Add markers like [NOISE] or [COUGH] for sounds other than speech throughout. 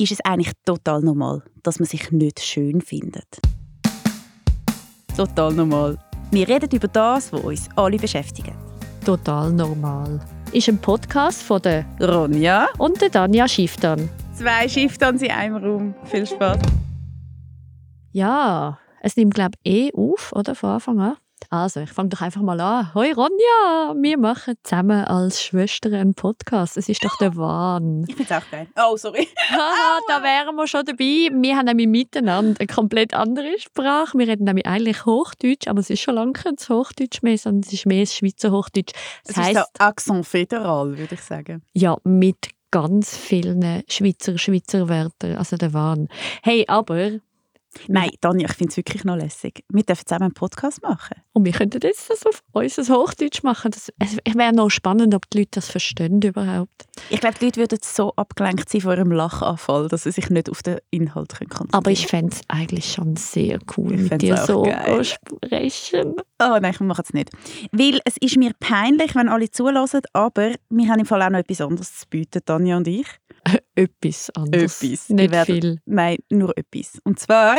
ist es eigentlich total normal, dass man sich nicht schön findet. Total normal. Wir reden über das, was uns alle beschäftigt. Total normal. Ist ein Podcast von der Ronja und der Danja Schifftan. Zwei Schiftans in einem Raum. Viel Spaß. Ja, es nimmt glaube ich eh auf, oder von Anfang an. Also, ich fange doch einfach mal an. Hoi Ronja, wir machen zusammen als Schwestern einen Podcast. Es ist doch der Wahn. Ich finde es auch geil. Oh, sorry. [LAUGHS] Haha, da wären wir schon dabei. Wir haben nämlich miteinander eine komplett andere Sprache. Wir reden nämlich eigentlich Hochdeutsch, aber es ist schon lange kein Hochdeutsch mehr, sondern es ist mehr das Schweizer Hochdeutsch. Das es ist so Accent föderal, würde ich sagen. Ja, mit ganz vielen Schweizer Schweizer Wörtern. Also der Wahn. Hey, aber Nein, Tanja, ich finde es wirklich noch lässig. Wir dürfen zusammen einen Podcast machen. Und wir könnten jetzt das auf unser Hochdeutsch machen. Das, es wäre noch spannend, ob die Leute das verstehen überhaupt. Ich glaube, die Leute würden so abgelenkt sein von ihrem Lachanfall, dass sie sich nicht auf den Inhalt konzentrieren können. Aber ich fände es eigentlich schon sehr cool, ich mit dir so zu sprechen. Oh nein, ich mache es nicht. Weil es ist mir peinlich, wenn alle zulassen, aber wir haben im Fall auch noch etwas anderes zu bieten, Tanja und ich. Etwas anderes. Etwas. Nicht werden, viel. Nein, nur etwas. Und zwar,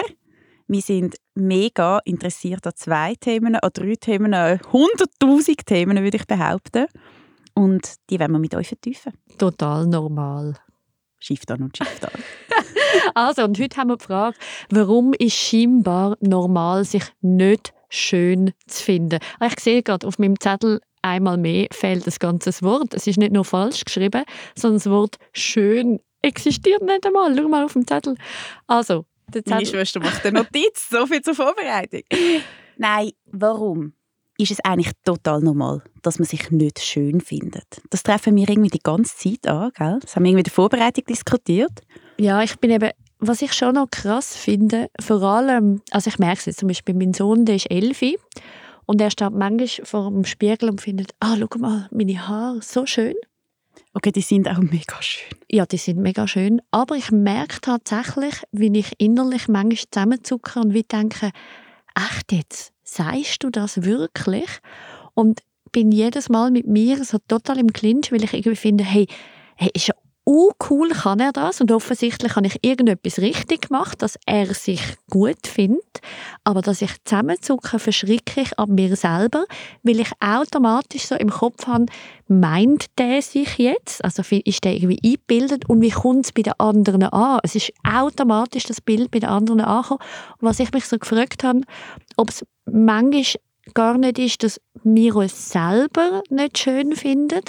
wir sind mega interessiert an zwei Themen, an drei Themen, an hunderttausend Themen, würde ich behaupten. Und die werden wir mit euch vertiefen. Total normal. Shift an und Shift an. [LAUGHS] also, und heute haben wir die Frage, warum ist scheinbar normal, sich nicht schön zu finden? Ah, ich sehe gerade auf meinem Zettel einmal mehr fehlt das ganze Wort. Es ist nicht nur falsch geschrieben, sondern das Wort schön existiert nicht einmal. Schau mal auf dem Zettel. Also, der Zettel. Meine Schwester macht eine Notiz. so viel zur Vorbereitung. Nein, warum? Ist es eigentlich total normal, dass man sich nicht schön findet? Das treffen wir irgendwie die ganze Zeit an, gell? Das haben wir irgendwie in der Vorbereitung diskutiert. Ja, ich bin eben was ich schon noch krass finde, vor allem, also ich merke es jetzt zum Beispiel, mein Sohn, der ist elf und er steht manchmal vor dem Spiegel und findet, ah, schau mal, meine Haare, so schön. Okay, die sind auch mega schön. Ja, die sind mega schön. Aber ich merke tatsächlich, wie ich innerlich manchmal zusammenzucke und wie denke, echt jetzt, sagst du das wirklich? Und bin jedes Mal mit mir so total im Clinch, weil ich irgendwie finde, hey, hey ist ja uh, cool kann er das? Und offensichtlich habe ich irgendetwas richtig gemacht, dass er sich gut findet, aber dass ich zusammenzucke, verschrecke ich an mir selber, weil ich automatisch so im Kopf habe, meint der sich jetzt, also ist der irgendwie eingebildet? Und wie kommt es bei den anderen an? Es ist automatisch das Bild bei den anderen angekommen. Und was ich mich so gefragt habe, ob es manchmal gar nicht ist, dass wir uns selber nicht schön finden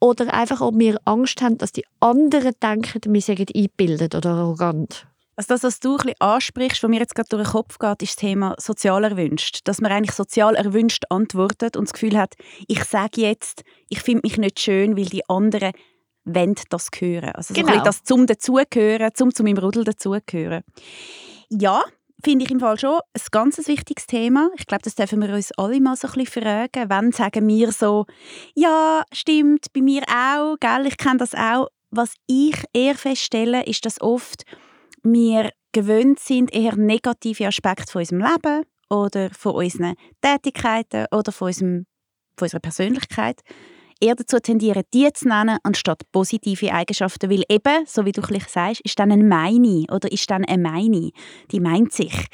oder einfach, ob wir Angst haben, dass die anderen denken, wir seien eingebildet oder arrogant. Also das, was du ein bisschen ansprichst, was mir jetzt gerade durch den Kopf geht, ist das Thema sozial erwünscht. Dass man eigentlich sozial erwünscht antwortet und das Gefühl hat, ich sage jetzt, ich finde mich nicht schön, weil die anderen wollen das hören. Also genau. so das zum dazugehören, zum zu meinem Rudel dazugehören. Ja, finde ich im Fall schon ein ganz wichtiges Thema. Ich glaube, das dürfen wir uns alle mal so ein bisschen fragen. Wann sagen wir so, ja, stimmt, bei mir auch, gell, ich kenne das auch. Was ich eher feststelle, ist, dass oft wir gewöhnt sind, eher negative Aspekte von unserem Leben oder von unseren Tätigkeiten oder von, unserem, von unserer Persönlichkeit eher dazu tendieren, die zu nennen, anstatt positive Eigenschaften. Weil eben, so wie du sagst, ist dann ein Meine oder ist dann eine Meine. Die meint sich.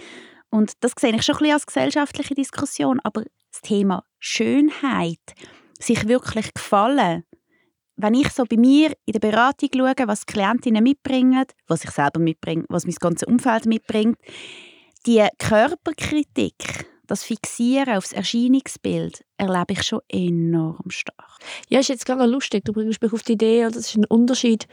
Und das sehe ich schon ein bisschen als gesellschaftliche Diskussion. Aber das Thema Schönheit, sich wirklich gefallen, wenn ich so bei mir in der Beratung schaue, was Klientinnen mitbringen, was ich selber mitbringe, was mein ganzes Umfeld mitbringt, die Körperkritik, das Fixieren auf das Erscheinungsbild erlebe ich schon enorm stark. Ja, ist jetzt gerade lustig. Du bringst mich auf die Idee, das ist ein Unterschied.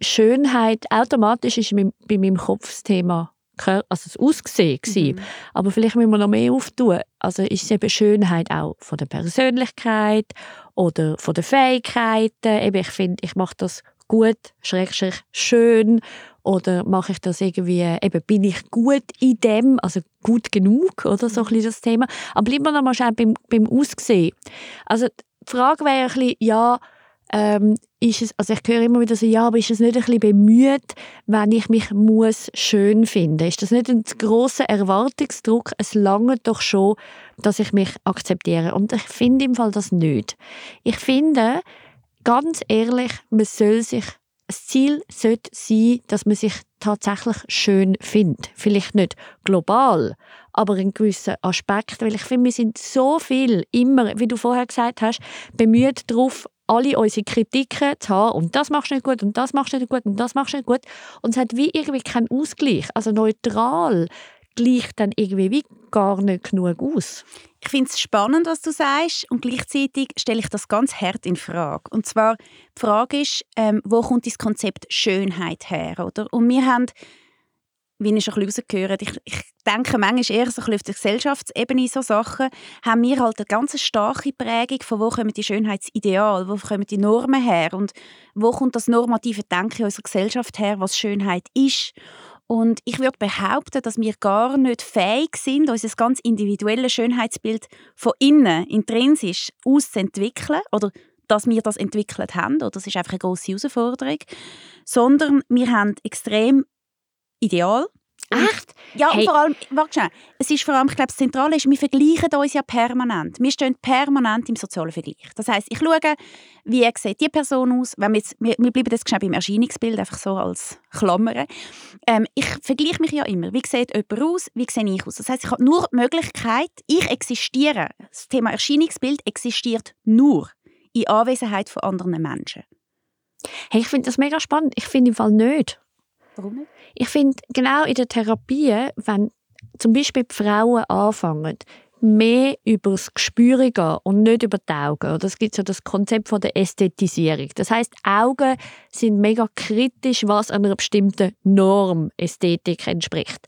Schönheit, automatisch ist bei meinem Kopf das Thema also das Aussehen mhm. Aber vielleicht müssen wir noch mehr auftun. Also ist es eben Schönheit auch von der Persönlichkeit oder von den Fähigkeiten. Eben, ich finde, ich mache das gut, schrägstrich schön oder mache ich das irgendwie, eben bin ich gut in dem, also gut genug oder so ein bisschen das Thema. Aber bleiben wir noch mal beim, beim Aussehen. Also die Frage wäre ein bisschen, ja, ähm, ist es, also ich höre immer wieder so, ja, aber ist es nicht ein bisschen bemüht, wenn ich mich muss schön finde? Ist das nicht ein großer Erwartungsdruck? Es lange doch schon, dass ich mich akzeptiere. Und ich finde im Fall das nicht. Ich finde, ganz ehrlich, man soll sich das Ziel sollte sein, dass man sich tatsächlich schön findet. Vielleicht nicht global, aber in gewissen Aspekten. Weil ich finde, wir sind so viel immer, wie du vorher gesagt hast, bemüht darauf, alle unsere Kritiken zu haben und das machst du nicht gut und das machst du nicht gut und das machst du nicht gut und es hat wie irgendwie keinen Ausgleich. Also neutral gleicht dann irgendwie wie gar nicht genug aus. Ich finde es spannend, was du sagst und gleichzeitig stelle ich das ganz hart in Frage. Und zwar die Frage ist, ähm, wo kommt das Konzept Schönheit her, oder? Und wir haben wie ich schon ein ich, ich denke manchmal eher so auf der Gesellschaftsebene so Sachen, haben wir halt eine ganz starke Prägung von wo kommen die Schönheitsideale, wo kommen die Normen her und wo kommt das normative Denken unserer Gesellschaft her, was Schönheit ist. Und ich würde behaupten, dass wir gar nicht fähig sind, unser ganz individuelles Schönheitsbild von innen, intrinsisch, auszuentwickeln oder dass wir das entwickelt haben, oder das ist einfach eine große Herausforderung, sondern wir haben extrem Ideal, Echt? Ja, Hey. und vor allem, warte schnell, es ist vor allem, ich glaube, das Zentrale ist, wir vergleichen uns ja permanent. Wir stehen permanent im sozialen Vergleich. Das heißt, ich schaue, wie sieht die Person aus, wenn wir, jetzt, wir, wir bleiben jetzt schnell beim Erscheinungsbild, einfach so als Klammer. Ähm, ich vergleiche mich ja immer. Wie sieht jemand aus, wie sehe ich aus? Das heißt, ich habe nur die Möglichkeit, ich existiere. Das Thema Erscheinungsbild existiert nur in Anwesenheit von anderen Menschen. Hey, ich finde das mega spannend. Ich finde im Fall nicht. Warum nicht? Ich finde, genau in der Therapie, wenn zum Beispiel die Frauen anfangen, mehr über das Gespür gehen und nicht über die Augen. Es gibt so das Konzept von der Ästhetisierung. Das heißt, Augen sind mega kritisch, was einer bestimmten Norm Ästhetik entspricht.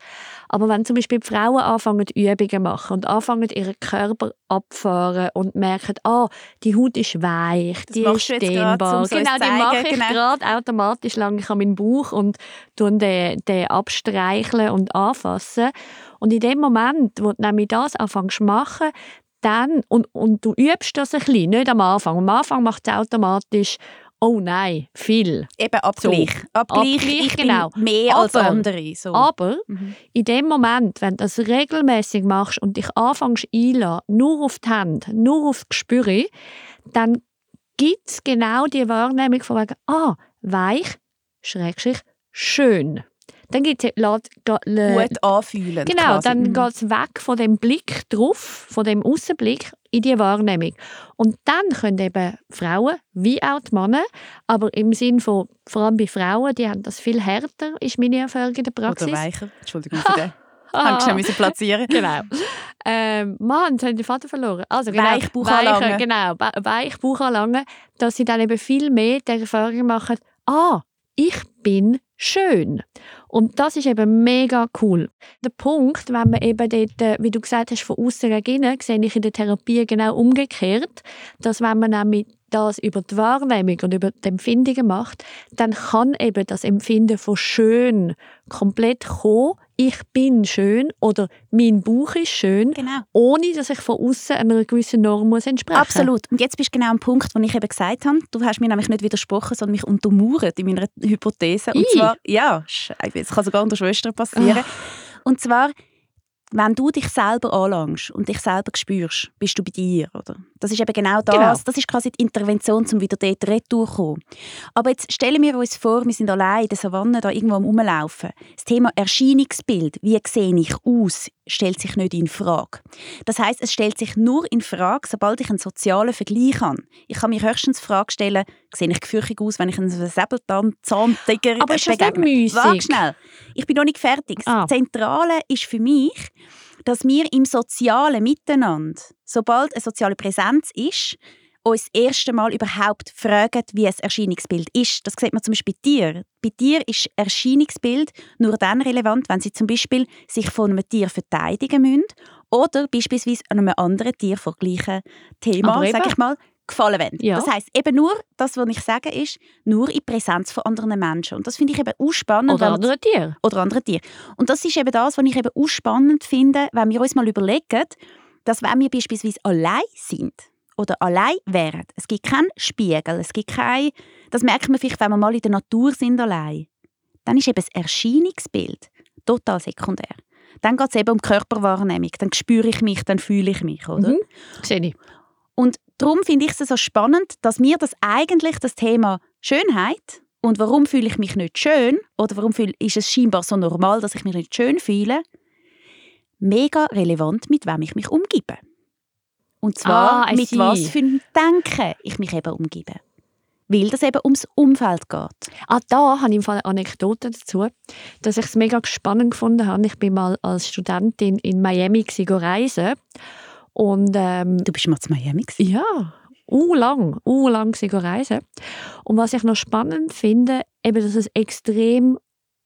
Aber wenn zum Beispiel Frauen anfangen, Übungen machen und anfangen, ihren Körper abfahren und merken, ah, die Haut ist weich, Das die ist dehnbar. uns Genau, die zeigen, mache ich genau. gerade automatisch lang ich an meinen Bauch und tun den, den abstreicheln und anfassen. Und in dem Moment, wo du nämlich das anfängst zu machen, dann, und, und du übst das ein bisschen, nicht am Anfang. Am Anfang macht es automatisch, oh nein, viel. Eben Abgleich. Abgleich, Abgleich, ich genau. mehr als Aber- andere. So. Aber Mhm. in dem Moment, wenn du das regelmäßig machst und dich anfängst einlassen, nur auf die Hände, nur auf das Gespür, dann gibt es genau die Wahrnehmung von wegen, ah, weich, schrägstrich, schön. Dann gibt es Gut anfühlen. Genau, quasi. dann Mhm. geht es weg von dem Blick drauf, von dem Außenblick in die Wahrnehmung. Und dann können eben Frauen, wie auch die Männer, aber im Sinn von, vor allem bei Frauen, die haben das viel härter, ist meine Erfahrung in der Praxis. Oder weicher. Entschuldigung für den. [LAUGHS] Haben schnell müssen platzieren. Genau. Ähm, Mann, jetzt habe ich den Vater verloren. Also, genau, Weich Bauch anlangen. Genau, anlangen, dass sie dann eben viel mehr die Erfahrung machen, ah, ich bin schön. Und das ist eben mega cool. Der Punkt, wenn man eben dort, äh, wie du gesagt hast, von außen gegen sehe ich in der Therapie genau umgekehrt, dass wenn man nämlich das über die Wahrnehmung und über die Empfindungen macht, dann kann eben das Empfinden von schön komplett kommen. Ich bin schön oder mein Bauch ist schön, Genau. ohne dass ich von außen einer gewissen Norm muss entsprechen Absolut. Und jetzt bist du genau am Punkt, wo ich eben gesagt habe, du hast mir nämlich nicht widersprochen, sondern mich untermauert in meiner Hypothese. Und I. zwar, ja, es kann sogar unter Schwestern passieren. Und zwar, wenn du dich selber anlangst und dich selber spürst, bist du bei dir, oder? Das ist eben genau das. Genau. Das ist quasi die Intervention, um wieder dort retour zu kommen. Aber jetzt stellen wir uns vor, wir sind allein in der Savanne, da irgendwo am Rumlaufen. Das Thema Erscheinungsbild, wie sehe ich aus, stellt sich nicht in Frage. Das heißt, es stellt sich nur in Frage, sobald ich einen sozialen Vergleich habe. Ich kann mich höchstens die Frage stellen, sehe ich gefürchtig aus, wenn ich einen Säbelzahntiger Aber ist das nicht begegne? müßig? Warte schnell. Ich bin noch nicht fertig. Das Ah. Zentrale ist für mich, dass wir im sozialen Miteinander, sobald eine soziale Präsenz ist, uns das erste Mal überhaupt fragen, wie ein Erscheinungsbild ist. Das sieht man zum Beispiel bei dir. Bei dir ist Erscheinungsbild nur dann relevant, wenn sie zum Beispiel sich von einem Tier verteidigen müssen oder beispielsweise einem anderen Tier vom gleichen Thema, sage ich mal, gefallen wollen. Ja. Das heißt eben nur, das, was ich sage, ist nur in Präsenz von anderen Menschen. Und das finde ich eben auch spannend. Oder wenn man- andere Tiere. oder andere Tiere. Und das ist eben das, was ich eben auch spannend finde, wenn wir uns mal überlegen, dass wenn wir beispielsweise allein sind oder allein wären, es gibt keinen Spiegel, es gibt kein, das merkt man vielleicht, wenn wir mal in der Natur sind allein, dann ist eben das Erscheinungsbild total sekundär. Dann geht es eben um Körperwahrnehmung, dann spüre ich mich, dann fühle ich mich, oder? Mhm. Sehe ich. Und darum finde ich es so spannend, dass wir das eigentlich, das Thema Schönheit Und warum fühle ich mich nicht schön? Oder warum fühl, ist es scheinbar so normal, dass ich mich nicht schön fühle? Mega relevant, mit wem ich mich umgebe. Und zwar Ah, mit see. was für einem Denken ich mich eben umgebe. Weil das eben ums Umfeld geht. Ah, da habe ich im Fall eine Anekdote dazu, dass ich es mega spannend gefunden habe. Ich bin mal als Studentin in Miami reisen und ähm, Du bist mal zu Miami. gewesen. ja, u lang, u lang reisen. Und was ich noch spannend finde, eben, dass es extrem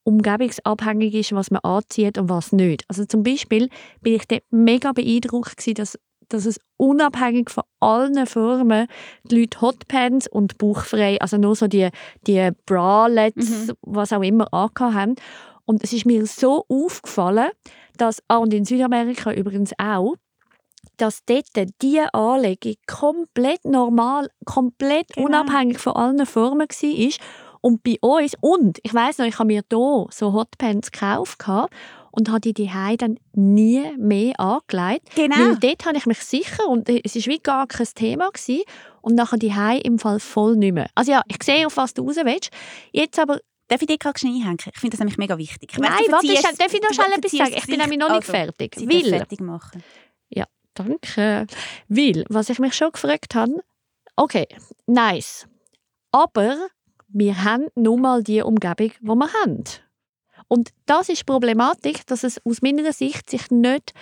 umgebungsabhängig ist, was man anzieht und was nicht. Also zum Beispiel bin ich dort mega beeindruckt gewesen, dass dass es unabhängig von allen Formen die Leute Hotpants und bauchfrei, also nur so die, die Bralettes, Mhm. was auch immer, angehabt haben. Und es ist mir so aufgefallen, dass, ah, und in Südamerika übrigens auch, dass dort die Anlegung komplett normal, komplett Genau. unabhängig von allen Formen war. Und bei uns, und ich weiß noch, ich habe mir hier so Hotpants gekauft und habe die die dann nie mehr angelegt. Genau. Weil dort habe ich mich sicher und es war wie gar kein Thema. Gewesen, und nachher die im Fall voll nicht mehr. Also ja, ich sehe, auf was du raus willst. Jetzt aber, Darf ich dich gerade schnell einhängen? Ich finde das nämlich mega wichtig. Ich weiss, nein, du warte, schnell- darf ich noch schnell etwas sagen? Ich bin nämlich noch nicht Also, fertig. Sie Weil, fertig machen. danke, weil, was ich mich schon gefragt habe, okay, nice, aber wir haben nun mal die Umgebung, die wir haben. Und das ist die Problematik, dass es aus meiner Sicht sich nicht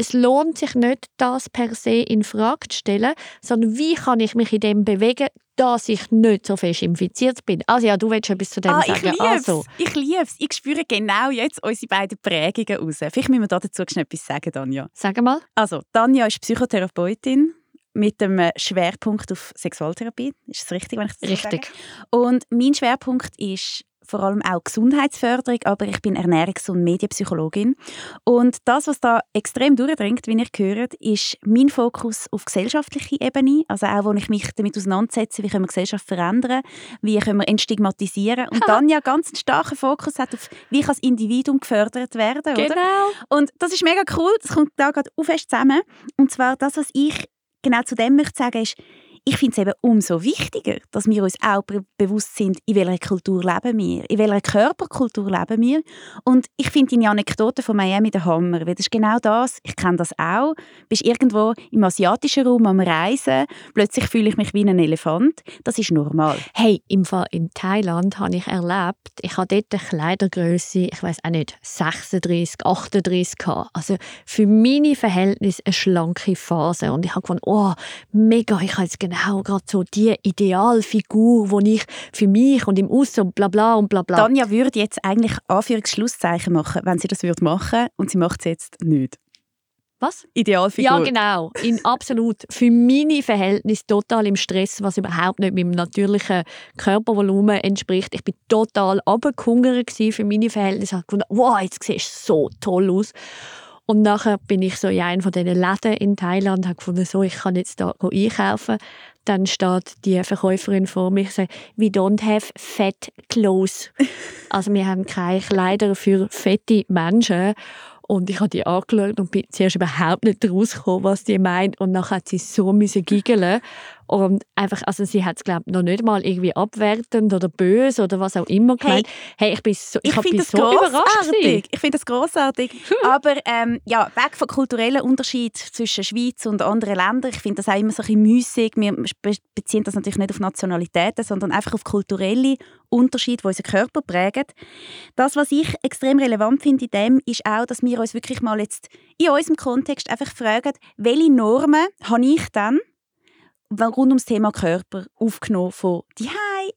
es lohnt sich nicht, das per se in Frage zu stellen, sondern wie kann ich mich in dem bewegen, dass ich nicht so fest infiziert bin. Also ja, du willst etwas zu dem Ah, ich sagen. liebe Also, Ich liebe es. Ich spüre genau jetzt unsere beiden Prägungen raus. Vielleicht müssen wir da dazu schnell etwas sagen, Tanja. sag mal. Also, Tanja ist Psychotherapeutin mit dem Schwerpunkt auf Sexualtherapie. Ist das richtig, wenn ich das so Richtig. sage? Und mein Schwerpunkt ist vor allem auch Gesundheitsförderung, aber ich bin Ernährungs- und Medienpsychologin. Und das, was da extrem durchdringt, wie ihr gehört, ist mein Fokus auf gesellschaftliche Ebene, also auch, wo ich mich damit auseinandersetze, wie können wir Gesellschaft verändern, wie können wir entstigmatisieren. Und [LAUGHS] dann ja ganz einen starken Fokus hat auf, wie kann das Individuum gefördert werden, oder? Genau. Und das ist mega cool, das kommt da gerade auch fest zusammen. Und zwar das, was ich genau zu dem möchte sagen, ist, ich finde es eben umso wichtiger, dass wir uns auch be bewusst sind, in welcher Kultur leben wir, in welcher Körperkultur leben wir. Und ich finde deine Anekdote von Miami der Hammer, weil das ist genau das, ich kenne das auch, bist irgendwo im asiatischen Raum am Reisen, plötzlich fühle ich mich wie ein Elefant, das ist normal. Hey, im Fall in Thailand habe ich erlebt, ich habe dort eine Kleidergröße, ich weiß auch nicht, 36, 38 gehabt. Also für meine Verhältnisse eine schlanke Phase. Und ich habe gefunden, oh, mega, ich habe jetzt genau gerade so die Idealfigur, die ich für mich und im Aussen und bla bla und bla bla. Tanja würde jetzt eigentlich Anführungsschlusszeichen machen, wenn sie das würde machen und sie macht es jetzt nicht. Was? Idealfigur. Ja, genau. In absolut. Für meine Verhältnisse total im Stress, was überhaupt nicht meinem natürlichen Körpervolumen entspricht. Ich bin total abgehungert für meine Verhältnisse. Ich habe gefunden, wow, jetzt siehst du so toll aus. Und nachher bin ich so in einem von diesen Läden in Thailand und habe gefunden, so, ich kann jetzt da einkaufen. Dann steht die Verkäuferin vor mir und sagt, we don't have fat clothes. [LAUGHS] also wir haben keine Kleider für fette Menschen. Und ich habe die angeschaut und bin zuerst überhaupt nicht rausgekommen, was die meint. Und dann hat sie so müssen giggeln. Und einfach, also sie hat es, glaube ich, noch nicht mal irgendwie abwertend oder böse oder was auch immer gemeint. Hey, ich bin so, ich, Ich bin so überrascht. Ich finde das großartig. Aber ähm, ja, weg vom kulturellen Unterschied zwischen Schweiz und anderen Ländern. Ich finde das auch immer so ein bisschen müßig. Wir be- beziehen das natürlich nicht auf Nationalitäten, sondern einfach auf kulturelle Unterschiede, die unseren Körper prägen. Das, was ich extrem relevant finde in dem, ist auch, dass wir uns wirklich mal jetzt in unserem Kontext einfach fragen, welche Normen habe ich dann rund ums Thema Körper aufgenommen von die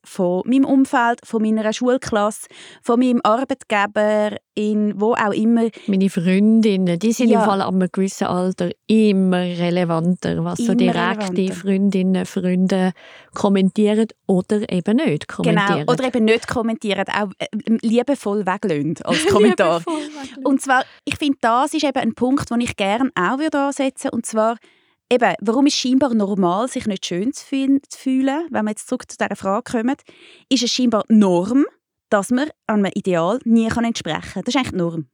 von meinem Umfeld, von meiner Schulklasse, von meinem Arbeitgeber, in wo auch immer. Meine Freundinnen, die sind Ja. im Fall ab einem gewissen Alter immer relevanter, was so Immer direkte relevanter. Freundinnen, Freunde kommentieren oder eben nicht kommentieren. Genau. Oder eben nicht kommentieren, auch äh, liebevoll weglösen als [LAUGHS] Kommentar. Und zwar, ich finde, das ist eben ein Punkt, den ich gerne auch würde ansetzen würde. Und zwar, eben, warum ist es scheinbar normal, sich nicht schön zu fühlen, wenn wir jetzt zurück zu dieser Frage kommen, ist es scheinbar Norm, dass man einem Ideal nie kann entsprechen kann. Das ist eigentlich die Norm.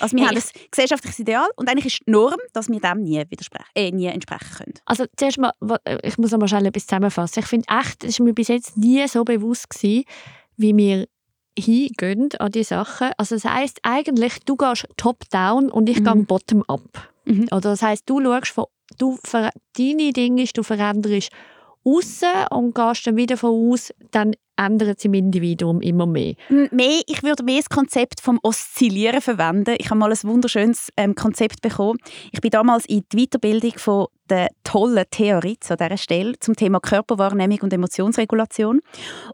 Also wir Hey, haben ein gesellschaftliches Ideal und eigentlich ist die Norm, dass wir dem nie, widersprechen, äh, nie entsprechen können. Also zuerst mal, äh, ich muss mal schnell etwas zusammenfassen. Ich finde echt, es war mir bis jetzt nie so bewusst gewesen, wie wir hingehen an die Sachen. Also das heisst eigentlich, du gehst top-down und ich mhm. gehe bottom-up. Mhm. Oder das heisst, du schaust von, du, deine Dinge du veränderst außen und gehst dann wieder von aus, dann ändert sich im Individuum immer mehr. mehr. Ich würde mehr das Konzept vom Oszillieren verwenden. Ich habe mal ein wunderschönes ähm, Konzept bekommen. Ich bin damals in die Weiterbildung von der tollen Theorie an dieser Stelle zum Thema Körperwahrnehmung und Emotionsregulation.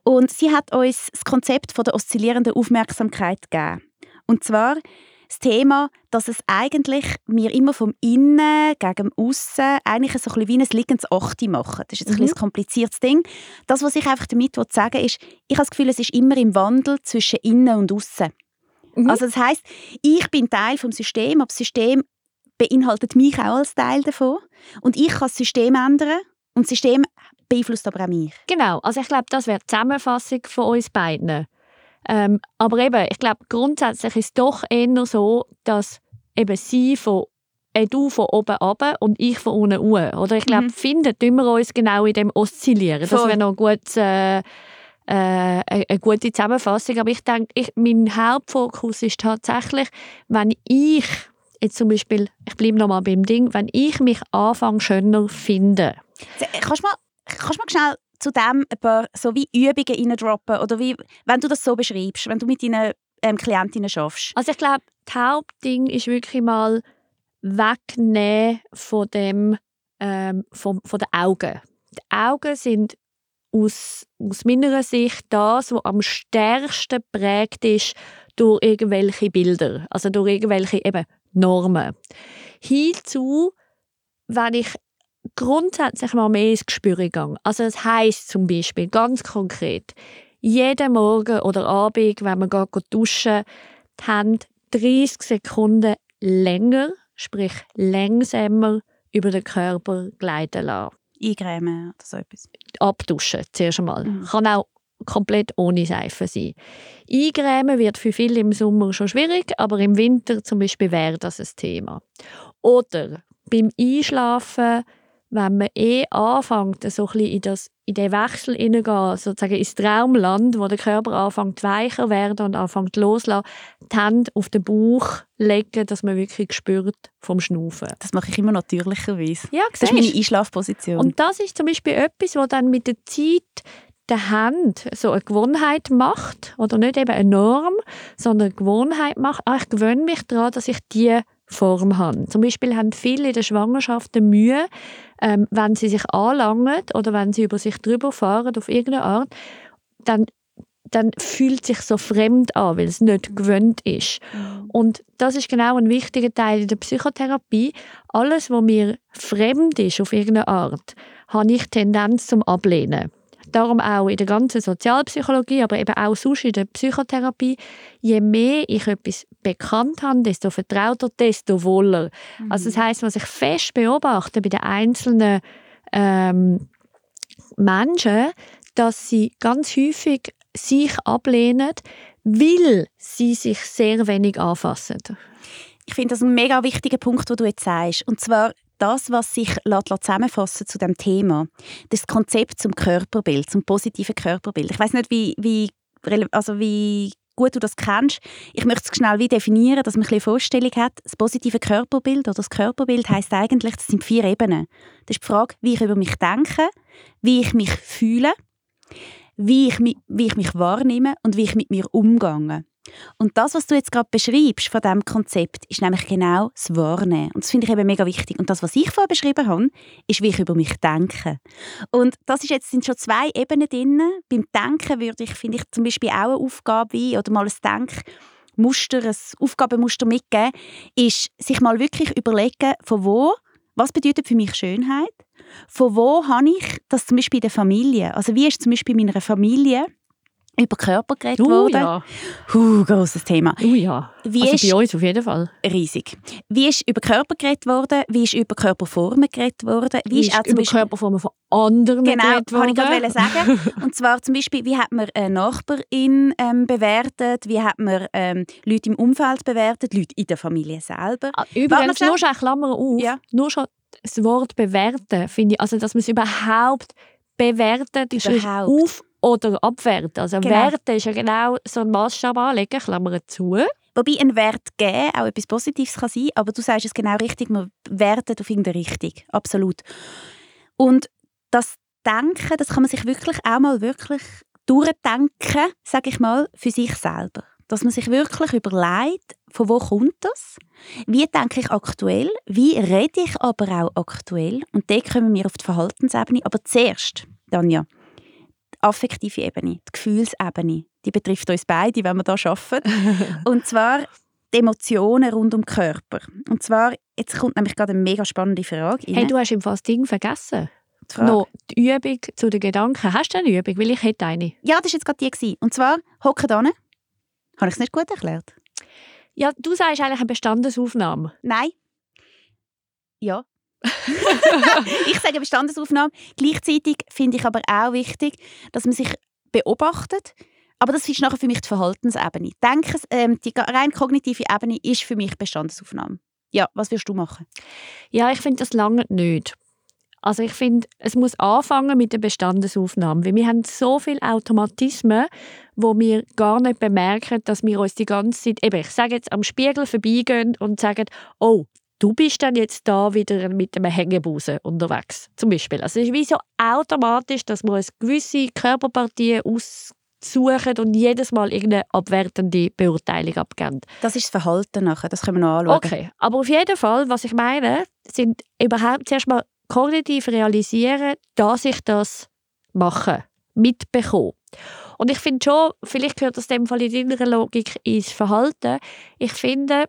Und sie hat uns das Konzept von der oszillierenden Aufmerksamkeit gegeben. Und zwar das Thema, dass es eigentlich mir immer vom Innen gegen Aussen eigentlich so ein wie ein liegendes Achte machen. Das ist jetzt mhm. ein, ein kompliziertes Ding. Das, was ich einfach damit sagen will, ist, ich habe das Gefühl, es ist immer im Wandel zwischen Innen und Aussen. Mhm. Also das heißt, ich bin Teil vom System, aber das System beinhaltet mich auch als Teil davon und ich kann das System ändern und das System beeinflusst aber auch mich. Genau, also ich glaube, das wäre die Zusammenfassung von uns beiden. Ähm, aber eben, ich glaube, grundsätzlich ist es doch eher so, dass eben sie von äh, du von oben ab und ich von unten hoch. Oder ich glaube, mhm. finden wir uns genau in dem Oszillieren. Voll. Das wäre noch gut, äh, äh, eine gute Zusammenfassung. Aber ich denke, ich, mein Hauptfokus ist tatsächlich, wenn ich jetzt zum Beispiel, ich bleibe noch mal beim Ding, wenn ich mich anfange schöner finde. Kannst du mal, kannst du mal schnell zu dem ein paar so wie Übungen reindroppen oder wie, wenn du das so beschreibst, wenn du mit deinen ähm, Klientinnen schaffst? Also ich glaube, das Hauptding ist wirklich mal wegnehmen von dem ähm, von, von den Augen. Die Augen sind aus, aus meiner Sicht das, was am stärksten prägt ist durch irgendwelche Bilder, also durch irgendwelche eben Normen. Hinzu, wenn ich grundsätzlich mal mehr ins Gespür gegangen. Also das heißt zum Beispiel ganz konkret, jeden Morgen oder Abend, wenn man geht, geht duschen, die Hände 30 Sekunden länger, sprich langsamer über den Körper gleiten lassen. Eingrämen oder so etwas? Abduschen zuerst einmal. Mhm. Kann auch komplett ohne Seife sein. Eingrämen wird für viele im Sommer schon schwierig, aber im Winter zum Beispiel wäre das ein Thema. Oder beim Einschlafen wenn man eh anfängt, so ein in, das, in den Wechsel hineingehen, sozusagen ins Traumland, wo der Körper anfängt weicher werden und anfängt loszulassen, die Hände auf den Bauch legen, dass man wirklich spürt vom Schnaufen. Das mache ich immer natürlicherweise. Ja, das ist meine Einschlafposition. Und das ist zum Beispiel etwas, was dann mit der Zeit der Hand so eine Gewohnheit macht, oder nicht eben eine Norm, sondern eine Gewohnheit macht, ah, ich gewöhne mich daran, dass ich die Form haben. Zum Beispiel haben viele in der Schwangerschaft Mühe, ähm, wenn sie sich anlangen oder wenn sie über sich drüber fahren auf irgendeine Art, dann dann fühlt sich so fremd an, weil es nicht gewöhnt ist. Mhm. Und das ist genau ein wichtiger Teil in der Psychotherapie. Alles, was mir fremd ist auf irgendeine Art, habe ich Tendenz zum Ablehnen darum auch in der ganzen Sozialpsychologie, aber eben auch sonst in der Psychotherapie, je mehr ich etwas bekannt habe, desto vertrauter, desto wohler. Mhm. Also das heißt, was ich fest beobachte bei den einzelnen ähm, Menschen, dass sie ganz häufig sich ablehnen, weil sie sich sehr wenig anfassen. Ich finde das ein mega wichtiger Punkt, den du jetzt sagst. Und zwar das, was sich zusammenfassen zu dem Thema, das Konzept zum Körperbild, zum positiven Körperbild. Ich weiß nicht, wie, wie, also wie gut du das kennst. Ich möchte es schnell wie definieren, dass man eine Vorstellung hat. Das positive Körperbild oder das Körperbild heißt eigentlich, das sind vier Ebenen. Das ist die Frage, wie ich über mich denke, wie ich mich fühle, wie ich, wie ich mich wahrnehme und wie ich mit mir umgehe. Und das, was du jetzt gerade beschreibst von diesem Konzept, ist nämlich genau das Wahrnehmen. Und das finde ich eben mega wichtig. Und das, was ich vorher beschrieben habe, ist, wie ich über mich denke. Und das ist jetzt, sind schon zwei Ebenen drin. Beim Denken würde ich, finde ich, zum Beispiel auch eine Aufgabe wie, oder mal ein Denkmuster, ein Aufgabenmuster mitgeben, ist, sich mal wirklich überlegen, von wo, was bedeutet für mich Schönheit? Von wo habe ich das zum Beispiel in der Familie? Also wie ist zum Beispiel in meiner Familie über Körper geredet uh, worden. Ja. Uh, grosses Thema. Uh, ja. Wie also ist, bei uns auf jeden Fall. Riesig. Wie ist über Körper geredet worden? Wie ist über Körperformen geredet worden? Wie, wie ist, auch über Beispiel, Körperformen von anderen genau, geredet worden? Genau, wollte ich gerade sagen. [LAUGHS] Und zwar zum Beispiel, wie hat man eine Nachbarin ähm, bewertet? Wie hat man ähm, Leute im Umfeld bewertet? Leute in der Familie selber? Ah, übrigens, nur schon eine Klammer auf. Ja. Nur schon das Wort bewerten, finde ich, also dass man es überhaupt bewertet, ist auf oder abwerten. Also Genau. werten ist ja genau so ein Maßstab anlegen, Klammer zu. Wobei ein Wert geben auch etwas Positives kann sein, aber du sagst es genau richtig, man wertet auf irgendeine Richtung. Absolut. Und das Denken, das kann man sich wirklich auch mal wirklich durchdenken, sage ich mal, für sich selber. Dass man sich wirklich überlegt, von wo kommt das? Wie denke ich aktuell? Wie rede ich aber auch aktuell? Und da kommen wir auf die Verhaltensebene. Aber zuerst, Tanja, die affektive Ebene, die Gefühlsebene, die betrifft uns beide, wenn wir da arbeiten. [LAUGHS] Und zwar die Emotionen rund um den Körper. Und zwar, jetzt kommt nämlich gerade eine mega spannende Frage rein. Hey, du hast im Fall das Ding vergessen. Die. Noch die Übung zu den Gedanken. Hast du eine Übung? Weil ich hätte eine. Ja, das war jetzt gerade die. gewesen. Und zwar, hocken da. Habe ich es nicht gut erklärt? Ja, du sagst eigentlich eine Bestandesaufnahme. Nein. Ja. [LAUGHS] ich sage Bestandesaufnahme. Gleichzeitig finde ich aber auch wichtig, dass man sich beobachtet. Aber das ist nachher für mich die Verhaltensebene. Denke, ähm, die rein kognitive Ebene ist für mich Bestandesaufnahme. Ja, was wirst du machen? Ja, ich finde, das lange nicht. Also ich finde, es muss anfangen mit der Bestandesaufnahme, weil wir haben so viele Automatismen, wo wir gar nicht bemerken, dass wir uns die ganze Zeit, eben, ich sage jetzt, am Spiegel vorbeigehen und sagen, oh, du bist dann jetzt da wieder mit einem Hängebusen unterwegs, zum Beispiel. Also es ist wie so automatisch, dass uns gewisse Körperpartien aussuchen und jedes Mal irgendeine abwertende Beurteilung abgeben. Das ist das Verhalten nachher, das können wir noch anschauen. Okay, aber auf jeden Fall, was ich meine, sind überhaupt zuerst mal kognitiv realisieren, dass ich das mache, mitbekomme. Und ich finde schon, vielleicht gehört das in dem Fall in deiner Logik ins Verhalten. Ich finde,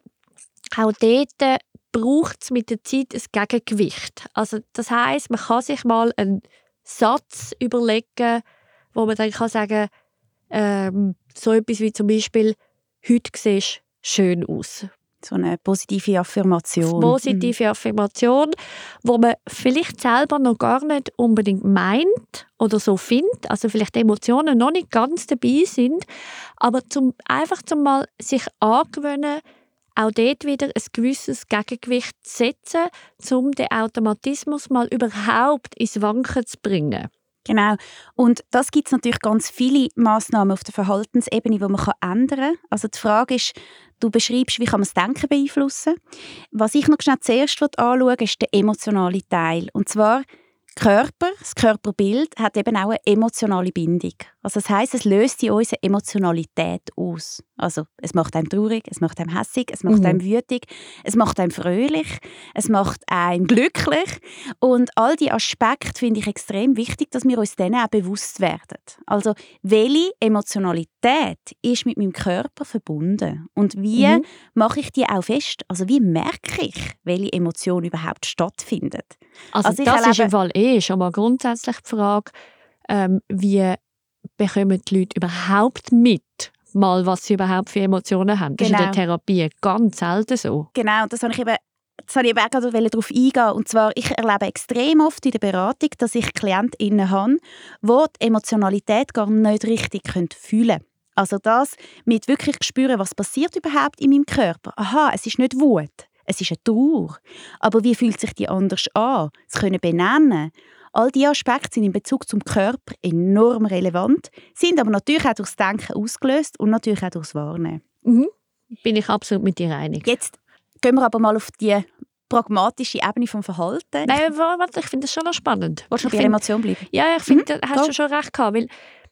auch dort braucht es mit der Zeit ein Gegengewicht. Also das heißt, man kann sich mal einen Satz überlegen, wo man dann kann sagen, ähm, so etwas wie zum Beispiel, heute siehst du schön aus. So eine positive Affirmation. Positive Affirmation, wo man vielleicht selber noch gar nicht unbedingt meint oder so findet, also vielleicht Emotionen noch nicht ganz dabei sind, aber zum, einfach zum mal sich angewöhnen, auch dort wieder ein gewisses Gegengewicht zu setzen, um den Automatismus mal überhaupt ins Wanken zu bringen. Genau. Und das gibt es natürlich ganz viele Massnahmen auf der Verhaltensebene, die man ändern kann. Also die Frage ist, du beschreibst, wie kann man das Denken beeinflussen. Was ich noch schnell zuerst anschauen ist der emotionale Teil. Und zwar Körper, das Körperbild hat eben auch eine emotionale Bindung. Also das heißt, es löst in uns eine Emotionalität aus. Also es macht einem traurig, es macht einem hässig, es macht Mhm. einem wütig, es macht einem fröhlich, es macht einem glücklich. Und all die Aspekte finde ich extrem wichtig, dass wir uns denen auch bewusst werden. Also welche Emotionalität ist mit meinem Körper verbunden und wie Mhm. mache ich die auch fest? Also wie merke ich, welche Emotion überhaupt stattfindet? Also, Also das ist im Fall eh schon mal grundsätzlich die Frage, ähm, wie bekommen die Leute überhaupt mit, mal was sie überhaupt für Emotionen haben. Das ist in Genau. der Therapie ganz selten so. Genau, das habe ich eben das habe ich eben auch gerade darauf eingehen. Und zwar, ich erlebe extrem oft in der Beratung, dass ich KlientInnen habe, die die Emotionalität gar nicht richtig fühlen können. Also das mit wirklich spüren, was passiert überhaupt in meinem Körper. Aha, es ist nicht Wut, es ist eine Trauer. Aber wie fühlt sich die anders an? Es können benennen. All diese Aspekte sind in Bezug zum Körper enorm relevant, sind aber natürlich auch durchs Denken ausgelöst und natürlich auch durchs Wahrnehmen. Mhm. Bin ich absolut mit dir einig. Jetzt gehen wir aber mal auf die pragmatische Ebene vom Verhalten. Nein, wa- warte, ich finde das schon noch spannend. Willst du bei der find- Emotion bleiben? Ja, ich finde, Mhm, da hast go. du schon recht gehabt. Weil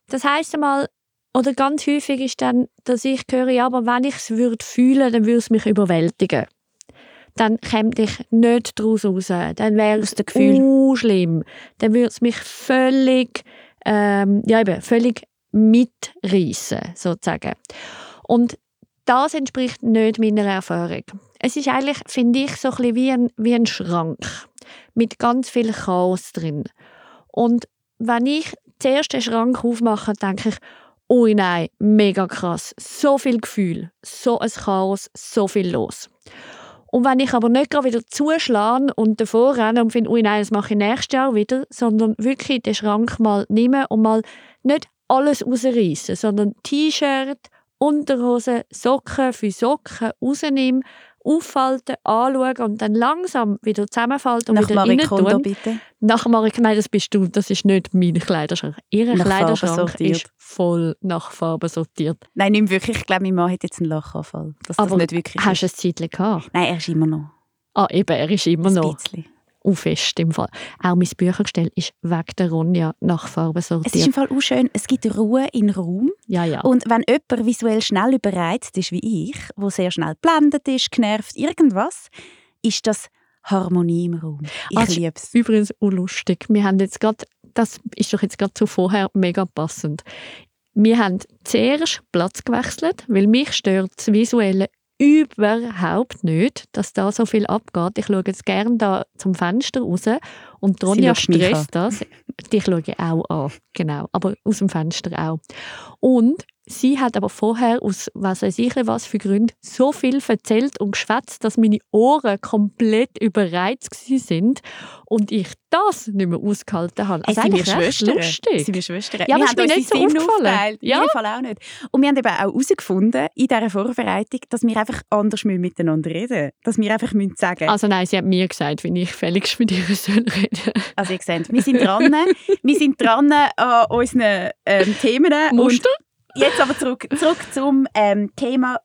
das heisst einmal, oder ganz häufig ist dann, dass ich höre, ja, aber wenn ich es würde fühlen, dann würde es mich überwältigen. Dann käme ich nicht daraus raus. Dann wäre es dem Gefühl. uh, schlimm. Dann würde es mich völlig, ähm, ja eben, völlig mitreißen, sozusagen. Und das entspricht nicht meiner Erfahrung. Es ist eigentlich, finde ich, so ein bisschen wie ein, wie ein Schrank mit ganz viel Chaos drin. Und wenn ich zuerst den Schrank aufmache, denke ich, oh nein, mega krass, so viel Gefühl, so ein Chaos, so viel los. Und wenn ich aber nicht gerade wieder zuschlage und davor renne und finde, oh nein, das mache ich nächstes Jahr wieder, sondern wirklich den Schrank mal nehmen und mal nicht alles rausreißen, sondern T-Shirt, Unterhose, Socken für Socken rausnehmen auffalten, anschauen und dann langsam wieder zusammenfalten und Nach wieder Marie Kondo, tun. bitte. Nach Marie, nein, das bist du, das ist nicht mein Kleiderschrank. Ihr Nach Kleiderschrank ist voll nach Farbe sortiert. Nein, nicht wirklich. Ich glaube, mein Mann hat jetzt einen Lachanfall. Dass Aber das nicht wirklich Hast du ein Zeitchen gehabt? Nein, er ist immer noch. Ah, eben, er ist immer Ein noch bisschen. Auf fest im Fall. Auch mein Büchergestell ist wegen der Ronja nach Farbe Es ist sortiert. im Fall auch schön, es gibt Ruhe in Raum. Ja, ja. Und wenn jemand visuell schnell überreizt ist wie ich, wo sehr schnell blendet ist, genervt, irgendwas, ist das Harmonie im Raum. Ich Also, liebe es. Übrigens auch lustig. Wir haben jetzt gerade, das ist doch jetzt gerade zu vorher mega passend. Wir haben zuerst Platz gewechselt, weil mich stört das Visuelle überhaupt nicht, dass da so viel abgeht. Ich schaue jetzt gerne da zum Fenster raus und Ronja stresst das. Die schaue ich auch an, genau, aber aus dem Fenster auch. Und sie hat aber vorher aus was weiß ich was für Gründen so viel erzählt und geschwätzt, dass meine Ohren komplett überreizt sind und ich das nicht mehr ausgehalten habe. Hey, Also sind wir eigentlich Schwestern? lustig. Sind wir Schwestern? Ja, wir haben ist mir uns nicht so aufgeteilt. Ja. In Fall auch nicht. Und wir haben eben auch herausgefunden, in dieser Vorbereitung, dass wir einfach anders miteinander reden müssen. Dass wir einfach müssen sagen Also nein, sie hat mir gesagt, wie ich fälligst mit ihr [LAUGHS] soll reden Also ihr seht, wir sind dran, wir sind dran an unseren ähm, Themen. Muster? Und jetzt aber zurück, zurück zum ähm, Thema.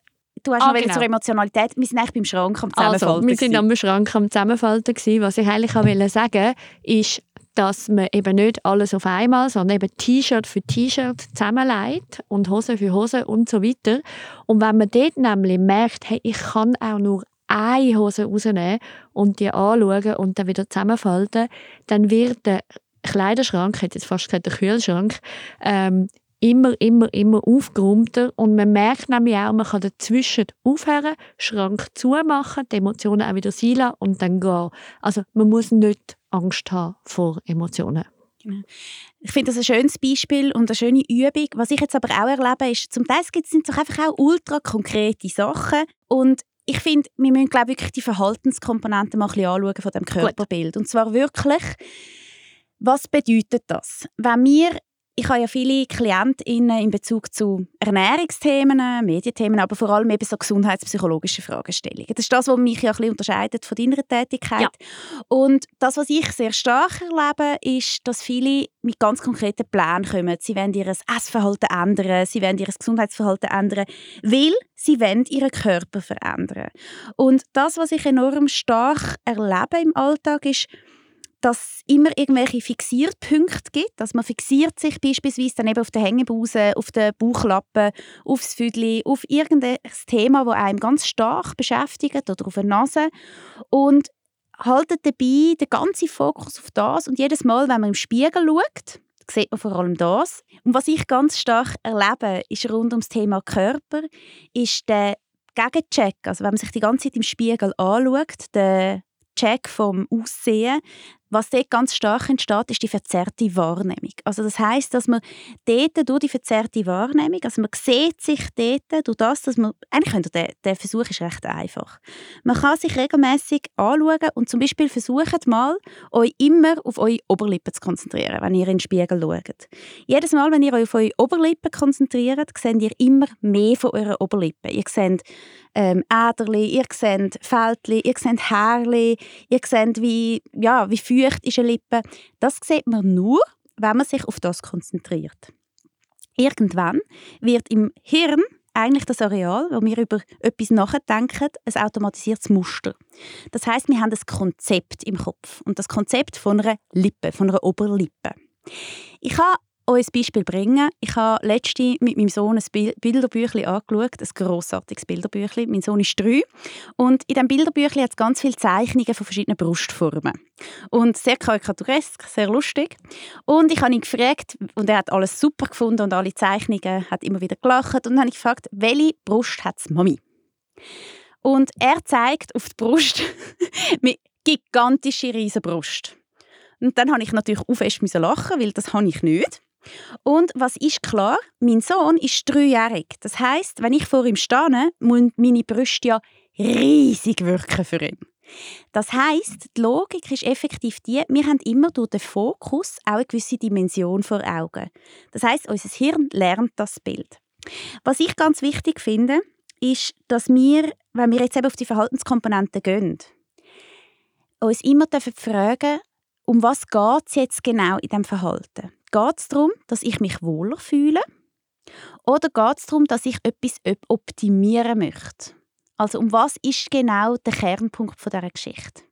Du hast Ah, noch genau. zur Emotionalität. Wir sind eigentlich beim Schrank am Also, Zusammenfalten. wir sind gewesen. am Schrank am Zusammenfalten gewesen. Was ich eigentlich auch wollte sagen ist, dass man eben nicht alles auf einmal, sondern eben T-Shirt für T-Shirt zusammenlegt und Hose für Hose und so weiter. Und wenn man dort nämlich merkt, hey, ich kann auch nur eine Hose rausnehmen und die anschauen und dann wieder zusammenfalten, dann wird der Kleiderschrank, ich hätte jetzt fast gesagt der Kühlschrank, ähm, immer, immer, immer aufgeräumter und man merkt nämlich auch, man kann dazwischen aufhören, Schrank zumachen, die Emotionen auch wieder sein lassen und dann gehen. Also man muss nicht Angst haben vor Emotionen. Ich finde das ein schönes Beispiel und eine schöne Übung. Was ich jetzt aber auch erlebe, ist, zum Teil gibt es doch einfach auch ultra konkrete Sachen. Und ich finde, wir müssen glaube ich, wirklich die Verhaltenskomponenten mal ein bisschen anschauen von dem Körperbild. Und zwar wirklich, was bedeutet das? Wenn wir ich habe ja viele KlientInnen in Bezug zu Ernährungsthemen, Medienthemen, aber vor allem eben so gesundheitspsychologische Fragestellungen. Das ist das, was mich ja ein bisschen unterscheidet von deiner Tätigkeit. Ja. Und das, was ich sehr stark erlebe, ist, dass viele mit ganz konkreten Plänen kommen. Sie wollen ihr Essverhalten ändern, sie wollen ihr Gesundheitsverhalten ändern, weil sie wollen ihren Körper verändern. Und das, was ich enorm stark erlebe im Alltag, ist, dass es immer irgendwelche Fixierpunkte gibt. Dass man fixiert sich beispielsweise dann eben auf den Hängebusen, auf den Bauchlappen, aufs Füdli, auf irgendein Thema, das einem ganz stark beschäftigt oder auf der Nase. Und haltet dabei den ganzen Fokus auf das. Und jedes Mal, wenn man im Spiegel schaut, sieht man vor allem das. Und was ich ganz stark erlebe, ist rund ums Thema Körper, ist der Gegencheck. Also wenn man sich die ganze Zeit im Spiegel anschaut, der Check vom Aussehen, was dort ganz stark entsteht, ist die verzerrte Wahrnehmung. Also das heißt, dass man dort durch die verzerrte Wahrnehmung, also man sieht sich dort durch das, dass man, eigentlich könnte der, der Versuch ist recht einfach. Man kann sich regelmäßig anschauen und zum Beispiel versucht mal, euch immer auf eure Oberlippe zu konzentrieren, wenn ihr in den Spiegel schaut. Jedes Mal, wenn ihr euch auf eure Oberlippe konzentriert, seht ihr immer mehr von eurer Oberlippe. Ihr seht ähm, Äderli, ihr seht Fältli, ihr seht Härli, ihr seht, wie, ja, wie feucht ist eine Lippe. Das sieht man nur, wenn man sich auf das konzentriert. Irgendwann wird im Hirn eigentlich das Areal, wo wir über etwas nachdenken, ein automatisiertes Muster. Das heißt, wir haben ein Konzept im Kopf und das Konzept von einer Lippe, von einer Oberlippe. Ich habe euch ein Beispiel bringen. Ich habe letzte mit meinem Sohn ein Bil- Bilderbüchlein angeschaut, ein grossartiges Bilderbüchlein. Mein Sohn ist drei und in diesem Bilderbüchlein hat es ganz viele Zeichnungen von verschiedenen Brustformen. Und sehr karikaturesk, sehr lustig. Und ich habe ihn gefragt, und er hat alles super gefunden und alle Zeichnungen, hat immer wieder gelacht. Und dann habe ich gefragt, welche Brust hat Mami? Und er zeigt auf die Brust [LAUGHS] mit gigantische Riesenbrust. Und dann habe ich natürlich auch fest lachen, weil das habe ich nicht. Und was ist klar? Mein Sohn ist dreijährig. Das heißt, wenn ich vor ihm stehe, muss meine Brüste ja riesig wirken für ihn. Das heißt, die Logik ist effektiv die, wir haben immer durch den Fokus auch eine gewisse Dimension vor Augen. Das heißt, unser Hirn lernt das Bild. Was ich ganz wichtig finde, ist, dass wir wenn wir jetzt eben auf die Verhaltenskomponenten gehen, uns immer fragen, um was geht es jetzt genau in diesem Verhalten? Geht es darum, dass ich mich wohler fühle? Oder geht es darum, dass ich etwas optimieren möchte? Also um was ist genau der Kernpunkt von dieser Geschichte?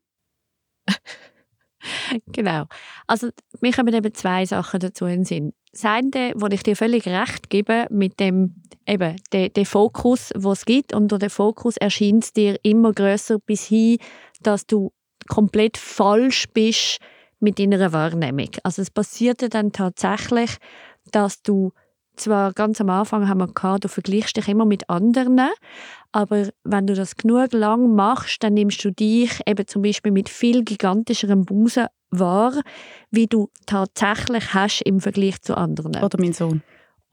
[LAUGHS] genau. Also mir kommen eben zwei Sachen dazu in den Sinn. Das eine, wo ich dir völlig recht gebe, mit dem eben der, der Fokus, wo es gibt, und der Fokus erscheint dir immer größer bis hin, dass du komplett falsch bist mit deiner Wahrnehmung. Also es passiert dann tatsächlich, dass du zwar ganz am Anfang haben wir gehabt, du vergleichst dich immer mit anderen, aber wenn du das genug lang machst, dann nimmst du dich eben zum Beispiel mit viel gigantischerem Busen wahr, wie du tatsächlich hast im Vergleich zu anderen. Oder mein Sohn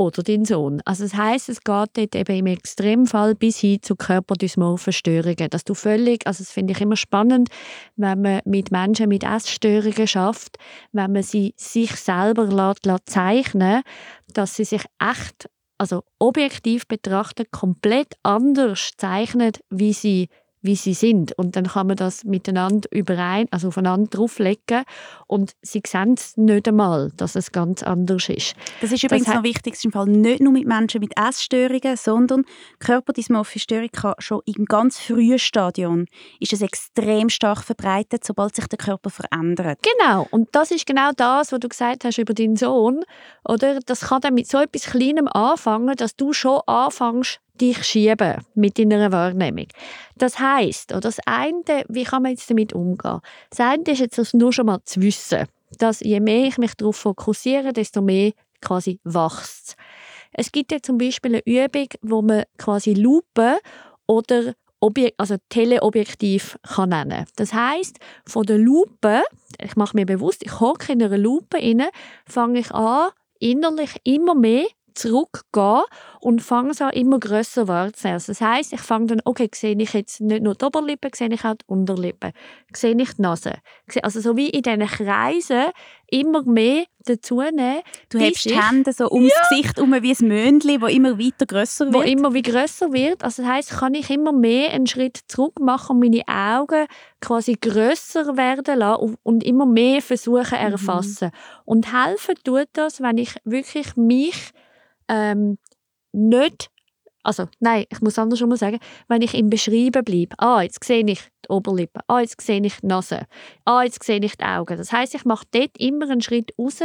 oder dein Sohn. Also das heißt, es geht dort eben im Extremfall bis hin zu körperdysmorphen Störungen. Dass du völlig, also das finde ich immer spannend, wenn man mit Menschen mit Essstörungen schafft, wenn man sie sich selber lässt, lässt zeichnen, dass sie sich echt, also objektiv betrachtet, komplett anders zeichnen, wie sie wie sie sind. Und dann kann man das miteinander überein, also aufeinander drauflegen und sie sehen es nicht einmal, dass es ganz anders ist. Das ist übrigens das noch wichtig, im Fall nicht nur mit Menschen mit Essstörungen, sondern körperdysmorphische Störung kann schon im ganz frühen Stadium ist es extrem stark verbreitet, sobald sich der Körper verändert. Genau, und das ist genau das, was du gesagt hast über deinen Sohn, oder? Das kann dann mit so etwas Kleinem anfangen, dass du schon anfängst, dich schieben mit deiner Wahrnehmung. Das heißt, oder das eine, wie kann man jetzt damit umgehen? Das eine ist jetzt nur schon mal zu wissen, dass je mehr ich mich darauf fokussiere, desto mehr quasi wächst. Es gibt ja zum Beispiel eine Übung, wo man quasi Lupe oder Objek also Teleobjektiv kann nennen. Das heißt, von der Lupe, ich mache mir bewusst, ich hocke in einer Lupe inne, fange ich an innerlich immer mehr zurückgehen und fange es an, immer grösser wahrzunehmen. Also das heisst, ich fange dann, okay, sehe ich jetzt nicht nur die Oberlippe, sehe ich auch die Unterlippe, sehe ich die Nase. Also so wie in diesen Kreisen immer mehr dazu nehmen. Du hebst die Hände so ums ja. Gesicht um wie ein Möndli, wo immer weiter grösser wird. Wo immer wie grösser wird. Also das heisst, kann ich immer mehr einen Schritt zurück machen und meine Augen quasi grösser werden lassen und immer mehr versuchen mhm. erfassen. Mhm. Und helfen tut das, wenn ich wirklich mich ähm, nicht, also nein, ich muss andersrum sagen, wenn ich im Beschreiben bleibe, ah, jetzt sehe ich die Oberlippe, ah, jetzt sehe ich die Nase, ah, jetzt sehe ich die Augen. Das heißt, ich mache dort immer einen Schritt raus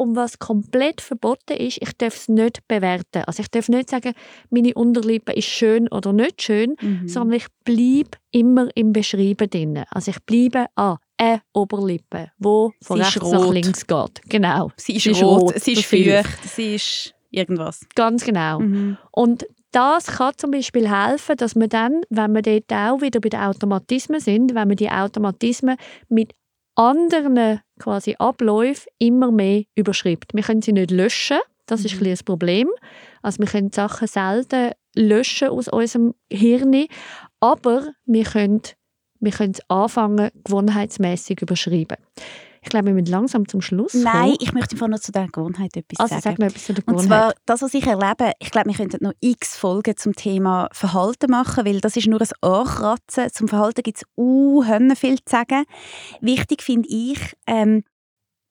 und was komplett verboten ist, ich darf es nicht bewerten. Also ich darf nicht sagen, meine Unterlippe ist schön oder nicht schön, mhm. sondern ich bleibe immer im Beschreiben drin. Also ich bleibe an ah, eine Oberlippe, wo von rechts nach links geht. Genau. Sie ist, sie ist rot, rot, sie ist feucht, sie ist irgendwas. Ganz genau. Mhm. Und das kann zum Beispiel helfen, dass man dann, wenn wir dort auch wieder bei den Automatismen sind, wenn man die Automatismen mit anderen quasi Abläufen immer mehr überschreibt. Wir können sie nicht löschen, das ist mhm. ein, ein Problem. Also wir können Sachen selten löschen aus unserem Hirn, aber wir können, wir können anfangen, gewohnheitsmäßig überschreiben. Ich glaube, wir müssen langsam zum Schluss kommen. Nein, ich möchte einfach noch zu der Gewohnheit etwas also, sagen. sag mir etwas zu der Gewohnheit. Und zwar, das, was ich erlebe, ich glaube, wir könnten noch x Folgen zum Thema Verhalten machen, weil das ist nur ein Ankratzen. Zum Verhalten gibt es uh, viel zu sagen. Wichtig finde ich, ähm,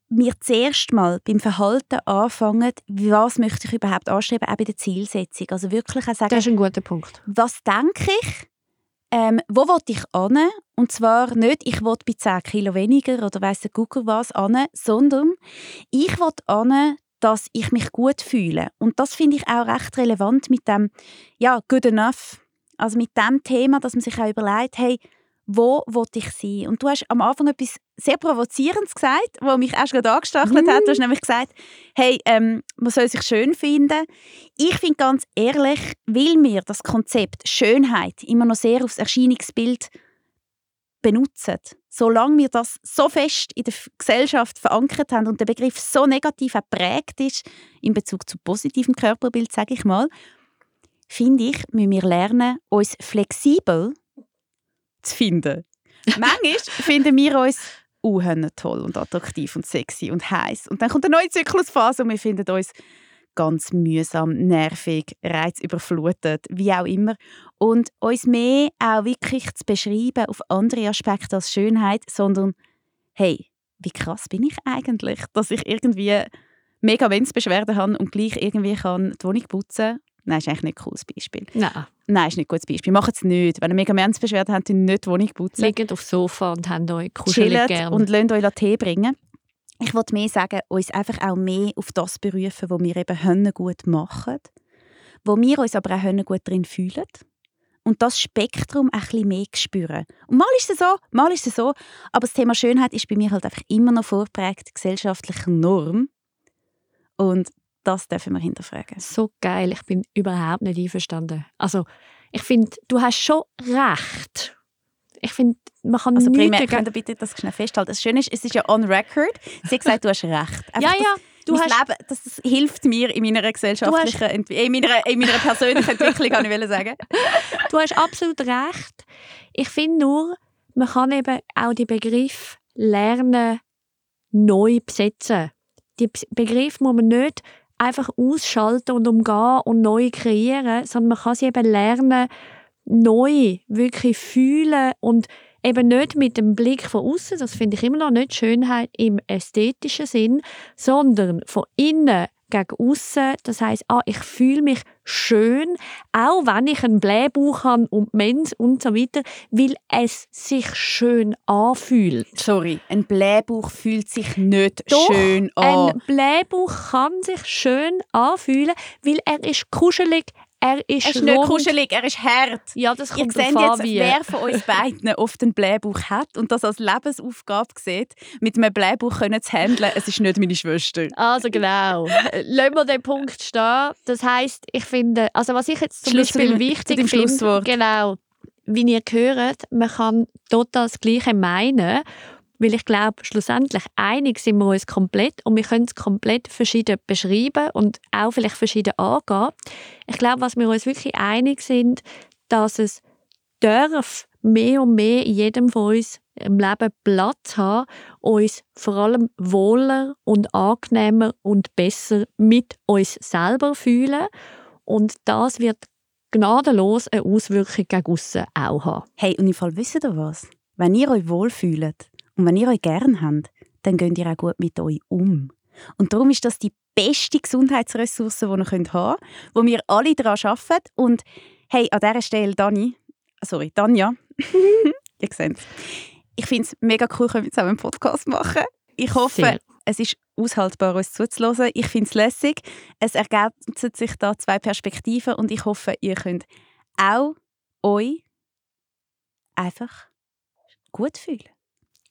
wir zuerst mal beim Verhalten anfangen, was möchte ich überhaupt anstreben, auch bei der Zielsetzung. Also wirklich auch sagen, das ist ein guter Punkt. Was denke ich? Ähm, wo will ich an? Und zwar nicht, ich will bei 10 Kilo weniger oder weiss der Google was an, sondern ich will an, dass ich mich gut fühle. Und das finde ich auch recht relevant mit dem, ja, good enough. Also mit dem Thema, dass man sich auch überlegt, hey, wo wollte ich sein? Und du hast am Anfang etwas sehr Provozierendes gesagt, was mich erst gerade angestachelt mm. hat. Du hast nämlich gesagt, hey, ähm, man soll sich schön finden. Ich finde ganz ehrlich, weil wir das Konzept Schönheit immer noch sehr aufs Erscheinungsbild benutzen, solange wir das so fest in der Gesellschaft verankert haben und der Begriff so negativ geprägt ist, in Bezug zu positivem Körperbild, sage ich mal, finde ich, müssen wir lernen, uns flexibel zu finden. Manchmal [LAUGHS] finden wir uns unheimlich toll und attraktiv und sexy und heiß. Und dann kommt eine neue Zyklusphase und wir finden uns ganz mühsam, nervig, reizüberflutet, wie auch immer. und uns mehr auch wirklich zu beschreiben auf andere Aspekte als Schönheit, sondern hey, wie krass bin ich eigentlich, dass ich irgendwie mega Windsbeschwerden habe und gleich irgendwie kann die Wohnung putzen Nein, ist eigentlich nicht ein cooles Beispiel. Nein. Nein, ist nicht ein gutes Beispiel. Macht es nicht. Wenn ihr mega Menschbeschwerden habt, nicht die Wohnung putzen. Liegt aufs Sofa und habt euch kuschelig Chillt gern. und lasst euch Tee bringen. Ich wollte mehr sagen, uns einfach auch mehr auf das berufen, was wir eben Hönne gut machen, wo wir uns aber auch Hönne gut drin fühlen und das Spektrum ein bisschen mehr spüren. Und mal ist es so, mal ist es so, aber das Thema Schönheit ist bei mir halt einfach immer noch vorprägt gesellschaftlicher Norm und das dürfen wir hinterfragen. so geil. Ich bin überhaupt nicht einverstanden. Also, ich finde, du hast schon recht. Ich finde, man kann Also primär, könnt ihr bitte das schnell festhalten. Das Schöne ist, es ist ja on record. Sie hat gesagt, du hast recht. Einfach, Ja, ja, du hast, Leben, das, das hilft mir in meiner gesellschaftlichen, Ent in meiner, in meiner persönlichen Entwicklung, kann ich sagen. [LAUGHS] du hast absolut recht. Ich finde nur, man kann eben auch die Begriff lernen neu besetzen. Die P- Begriff muss man nicht einfach ausschalten und umgehen und neu kreieren, sondern man kann sie eben lernen, neu wirklich fühlen und eben nicht mit dem Blick von außen, das finde ich immer noch nicht Schönheit im ästhetischen Sinn, sondern von innen gegen außen. Das heißt, ah, ich fühle mich schön, auch wenn ich einen Blähbauch habe und Mens und so weiter, weil es sich schön anfühlt. Sorry, ein Blähbauch fühlt sich nicht Doch, schön an. Ein Blähbauch kann sich schön anfühlen, weil er ist kuschelig, er ist, er ist nicht kuschelig, er ist hart. Ja, das Ihr kommt seht drauf jetzt, wer von uns beiden oft einen Blähbauch hat und das als Lebensaufgabe sieht, mit einem Blähbauch können zu handeln. Es ist nicht meine Schwester. Also genau. Lassen wir den Punkt stehen. Das heißt, ich finde, also was ich jetzt zum Schluss Beispiel wichtig finde, genau, wie ihr hört, man kann total das Gleiche meinen, weil ich glaube, schlussendlich einig sind wir uns komplett und wir können es komplett verschieden beschreiben und auch vielleicht verschieden angehen. Ich glaube, was wir uns wirklich einig sind, dass es darf mehr und mehr in jedem von uns im Leben Platz haben, uns vor allem wohler und angenehmer und besser mit uns selber fühlen. Und das wird gnadenlos eine Auswirkung gegen aussen auch haben. Hey, und im Fall wisst ihr was? Wenn ihr euch wohlfühlt und wenn ihr euch gern habt, dann geht ihr auch gut mit euch um. Und darum ist das die beste Gesundheitsressource, die ihr haben könnt, wo wir alle daran arbeiten. Und hey, an dieser Stelle, Dani, sorry, Tanja, [LAUGHS] ihr seht Ich finde es mega cool, können wir zusammen einen Podcast machen. Ich hoffe, Sehr. es ist aushaltbar, uns zuzuhören. Ich finde es lässig. Es ergänzen sich da zwei Perspektiven und ich hoffe, ihr könnt auch euch einfach gut fühlen.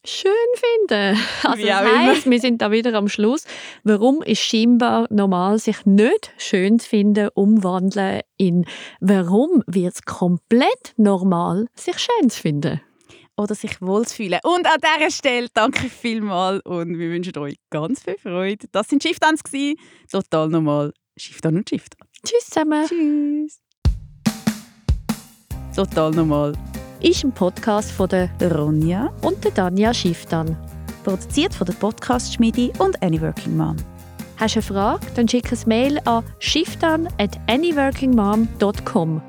Schön finden. [LAUGHS] Also Wie das auch immer. heisst, wir sind da wieder am Schluss. Warum ist scheinbar normal, sich nicht schön zu finden, umwandeln in warum wird es komplett normal, sich schön zu finden? Oder sich wohl zu fühlen. Und an dieser Stelle danke vielmals und wir wünschen euch ganz viel Freude. Das sind Shiftdance gsi. Total normal. Shiftan und Shiftan. Tschüss zusammen. Tschüss. Total normal. Ist ein Podcast von der Ronja, und der Danja Schifftan. produziert von der Podcast Schmiedi und Any Working Mom. Hast du eine Frage? Dann schick ein Mail an schifftan at anyworkingmom.com.